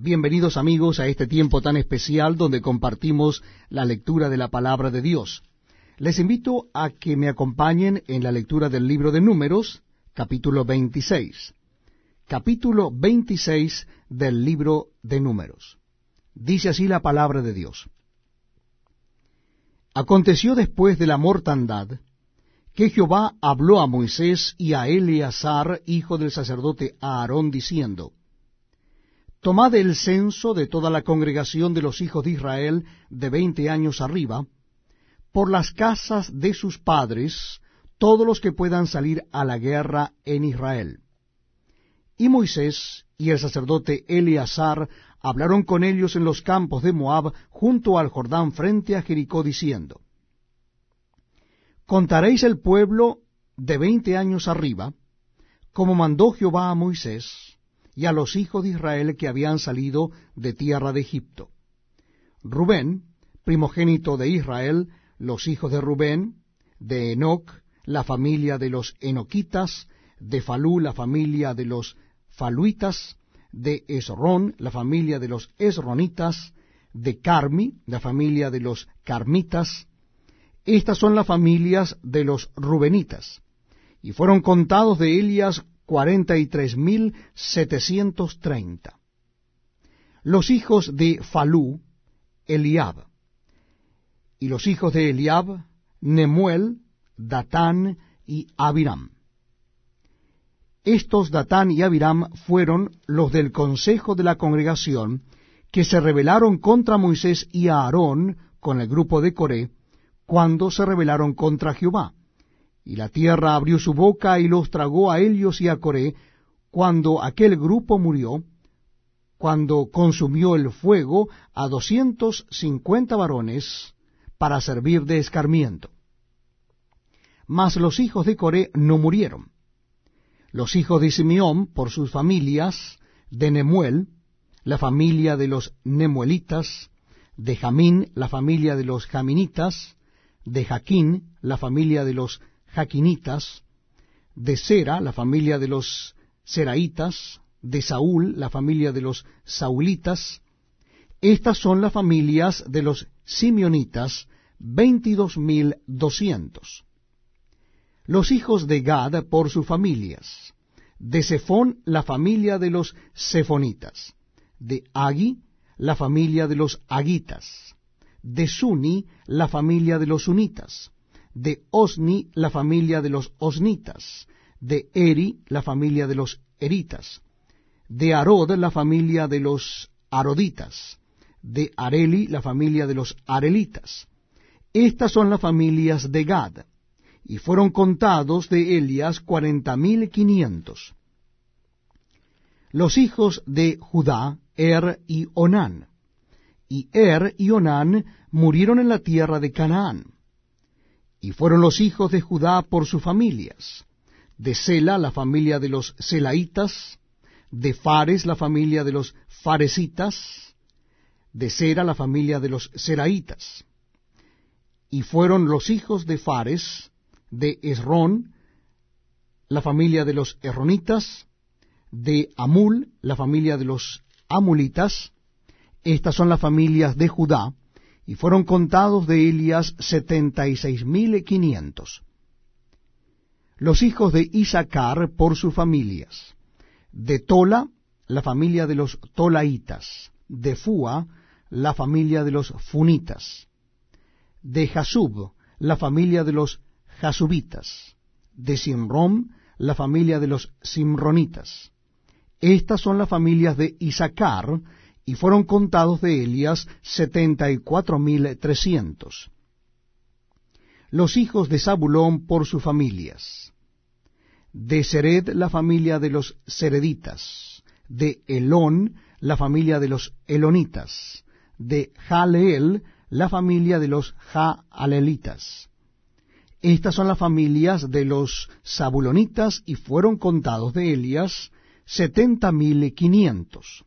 Bienvenidos amigos a este tiempo tan especial donde compartimos la lectura de la palabra de Dios. Les invito a que me acompañen en la lectura del libro de Números, capítulo 26. Capítulo 26 del libro de Números. Dice así la palabra de Dios. Aconteció después de la mortandad que Jehová habló a Moisés y a Eleazar, hijo del sacerdote Aarón, diciendo, Tomad el censo de toda la congregación de los hijos de Israel de veinte años arriba, por las casas de sus padres, todos los que puedan salir a la guerra en Israel. Y Moisés y el sacerdote Eleazar hablaron con ellos en los campos de Moab, junto al Jordán, frente a Jericó, diciendo, Contaréis el pueblo de veinte años arriba, como mandó Jehová a Moisés, y a los hijos de Israel que habían salido de tierra de Egipto. Rubén, primogénito de Israel, los hijos de Rubén, de Enoc, la familia de los Enoquitas, de Falú, la familia de los Faluitas, de Esrón, la familia de los Esronitas, de Carmi, la familia de los Carmitas. Estas son las familias de los Rubenitas. Y fueron contados de Elias cuarenta y tres mil setecientos treinta. Los hijos de Falú, Eliab. Y los hijos de Eliab, Nemuel, Datán y Abiram. Estos Datán y Abiram fueron los del consejo de la congregación que se rebelaron contra Moisés y Aarón con el grupo de Coré, cuando se rebelaron contra Jehová y la tierra abrió su boca y los tragó a ellos y a Coré, cuando aquel grupo murió, cuando consumió el fuego a doscientos cincuenta varones para servir de escarmiento. Mas los hijos de Coré no murieron. Los hijos de Simeón, por sus familias, de Nemuel, la familia de los Nemuelitas, de Jamín, la familia de los Jaminitas, de Jaquín, la familia de los Jaquinitas, de Sera, la familia de los Seraitas, de Saúl, la familia de los Saulitas. Estas son las familias de los Simeonitas, veintidós mil doscientos. Los hijos de Gad por sus familias. De Sefón, la familia de los Sefonitas. De Agi, la familia de los Agitas. De Suni, la familia de los Sunitas de Osni la familia de los Osnitas, de Eri la familia de los Eritas, de Arod la familia de los Aroditas, de Areli la familia de los Arelitas. Estas son las familias de Gad, y fueron contados de Elias cuarenta mil quinientos. Los hijos de Judá, Er y Onán. Y Er y Onán murieron en la tierra de Canaán y fueron los hijos de Judá por sus familias, de Sela la familia de los Selaitas, de Fares la familia de los Faresitas, de Sera la familia de los Seraitas. Y fueron los hijos de Fares, de Esrón, la familia de los Erronitas, de Amul, la familia de los Amulitas. Estas son las familias de Judá, y fueron contados de Elias setenta y seis mil quinientos. Los hijos de Isaacar por sus familias, de Tola, la familia de los Tolaitas, de Fua, la familia de los Funitas, de Jasub, la familia de los Jasubitas, de Simrom, la familia de los Simronitas. Estas son las familias de Isaacar, y fueron contados de Elias setenta y cuatro mil trescientos. Los hijos de Zabulón por sus familias. De Sered la familia de los Sereditas. De Elón la familia de los Elonitas. De Jaleel la familia de los Jaalelitas. Estas son las familias de los Zabulonitas y fueron contados de Elias setenta mil quinientos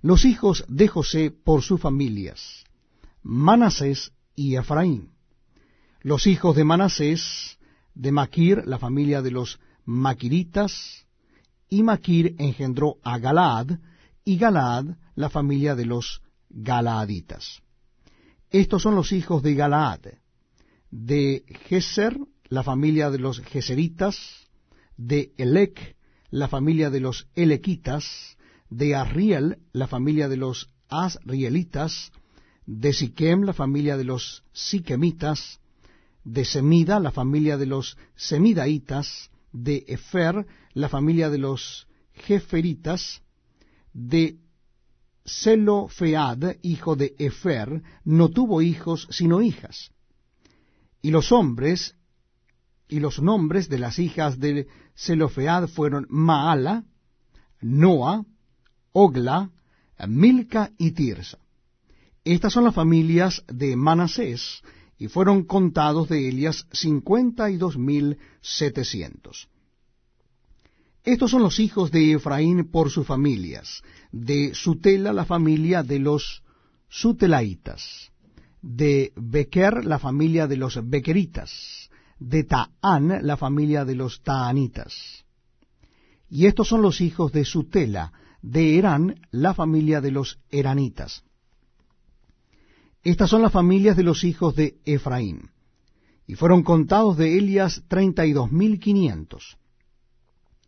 los hijos de José por sus familias, Manasés y Efraín. Los hijos de Manasés, de Maquir, la familia de los Maquiritas, y Maquir engendró a Galaad, y Galaad, la familia de los Galaaditas. Estos son los hijos de Galaad, de Geser, la familia de los Geseritas, de Elec, la familia de los Elequitas, de Arriel, la familia de los Asrielitas, de Siquem, la familia de los Siquemitas, de Semida, la familia de los Semidaitas, de Efer, la familia de los Jeferitas, de Zelofead, hijo de Efer, no tuvo hijos sino hijas. Y los hombres y los nombres de las hijas de Zelofead fueron Maala, Noa, Ogla, Milca y Tirsa. Estas son las familias de Manasés, y fueron contados de Elias cincuenta y dos mil setecientos. Estos son los hijos de Efraín por sus familias, de Sutela la familia de los Sutelaitas, de Bequer la familia de los Bequeritas, de Taán la familia de los Taanitas. Y estos son los hijos de Sutela, de Herán la familia de los Eranitas. Estas son las familias de los hijos de Efraín. Y fueron contados de Elias treinta y dos mil quinientos.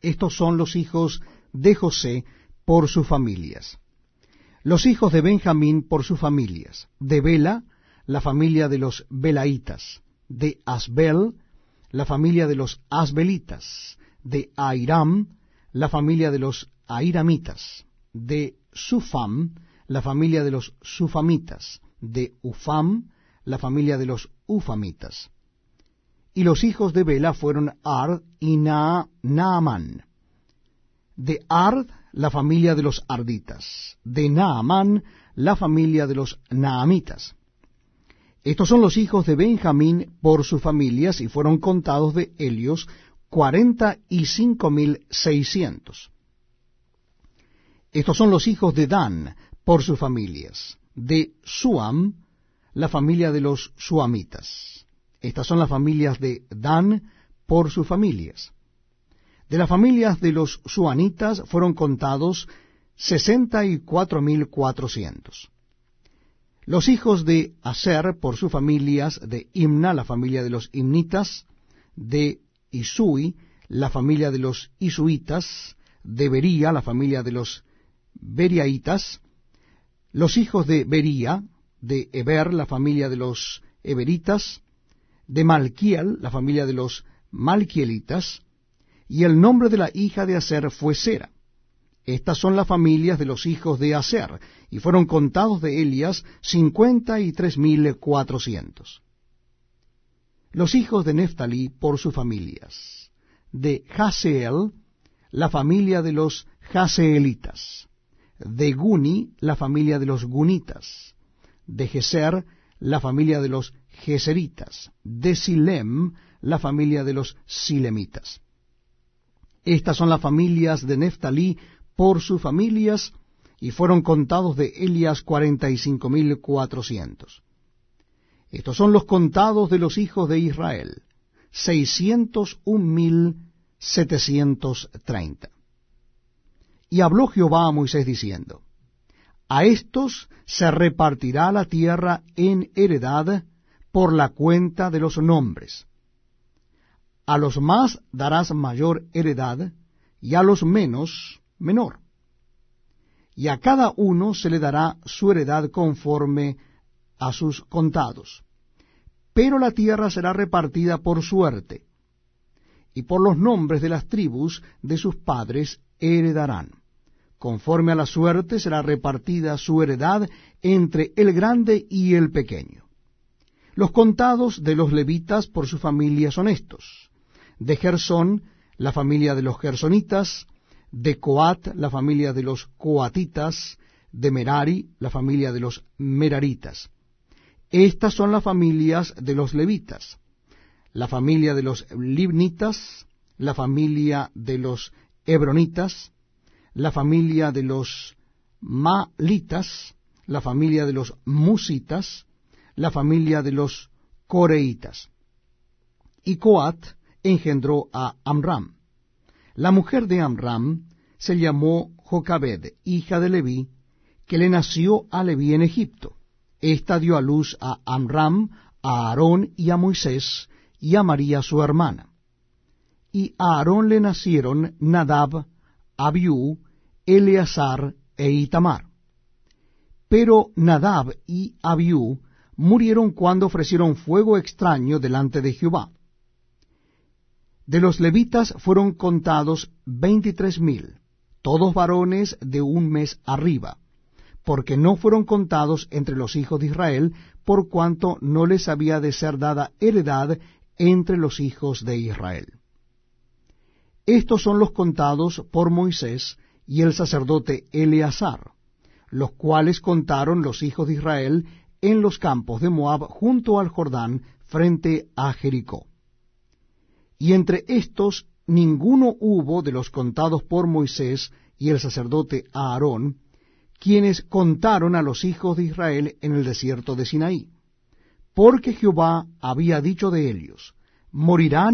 Estos son los hijos de José por sus familias. Los hijos de Benjamín por sus familias. De Bela, la familia de los Belaitas. De Asbel, la familia de los Asbelitas. De Airam, la familia de los Airamitas. De Sufam, la familia de los Sufamitas de Ufam, la familia de los Ufamitas. Y los hijos de Bela fueron Ard y Naaman. De Ard, la familia de los Arditas. De Naaman, la familia de los Naamitas. Estos son los hijos de Benjamín por sus familias y fueron contados de Helios cuarenta y cinco mil seiscientos. Estos son los hijos de Dan por sus familias de Suam, la familia de los Suamitas. Estas son las familias de Dan por sus familias. De las familias de los Suanitas fueron contados sesenta y cuatro mil cuatrocientos. Los hijos de Aser por sus familias, de Imna, la familia de los Imnitas, de Isui, la familia de los Isuitas, de Bería, la familia de los Beriaitas, los hijos de Bería, de Eber, la familia de los Eberitas, de Malquiel, la familia de los Malquielitas, y el nombre de la hija de Aser fue Sera. Estas son las familias de los hijos de Aser, y fueron contados de Elias cincuenta y tres mil cuatrocientos. Los hijos de Neftalí por sus familias. De Haseel, la familia de los Haseelitas de Guni, la familia de los Gunitas, de Geser, la familia de los Geseritas, de Silem, la familia de los Silemitas. Estas son las familias de Neftalí por sus familias, y fueron contados de Elias cuarenta y cinco mil cuatrocientos. Estos son los contados de los hijos de Israel, seiscientos un mil setecientos treinta. Y habló Jehová a Moisés diciendo, A estos se repartirá la tierra en heredad por la cuenta de los nombres. A los más darás mayor heredad, y a los menos menor. Y a cada uno se le dará su heredad conforme a sus contados. Pero la tierra será repartida por suerte, y por los nombres de las tribus de sus padres heredarán. Conforme a la suerte será repartida su heredad entre el grande y el pequeño. Los contados de los levitas por su familia son estos. De Gersón, la familia de los gersonitas, de Coat, la familia de los coatitas, de Merari, la familia de los meraritas. Estas son las familias de los levitas. La familia de los libnitas, la familia de los hebronitas, la familia de los Malitas, la familia de los Musitas, la familia de los Coreitas. Y Coat engendró a Amram. La mujer de Amram se llamó Jocabed, hija de Leví, que le nació a Leví en Egipto. Esta dio a luz a Amram, a Aarón y a Moisés, y a María su hermana. Y a Aarón le nacieron Nadab, Abiú, Eleazar e Itamar. Pero Nadab y Abiú murieron cuando ofrecieron fuego extraño delante de Jehová. De los levitas fueron contados veintitrés mil, todos varones de un mes arriba, porque no fueron contados entre los hijos de Israel, por cuanto no les había de ser dada heredad entre los hijos de Israel. Estos son los contados por Moisés y el sacerdote Eleazar, los cuales contaron los hijos de Israel en los campos de Moab junto al Jordán frente a Jericó. Y entre estos ninguno hubo de los contados por Moisés y el sacerdote Aarón, quienes contaron a los hijos de Israel en el desierto de Sinaí, porque Jehová había dicho de ellos, morirán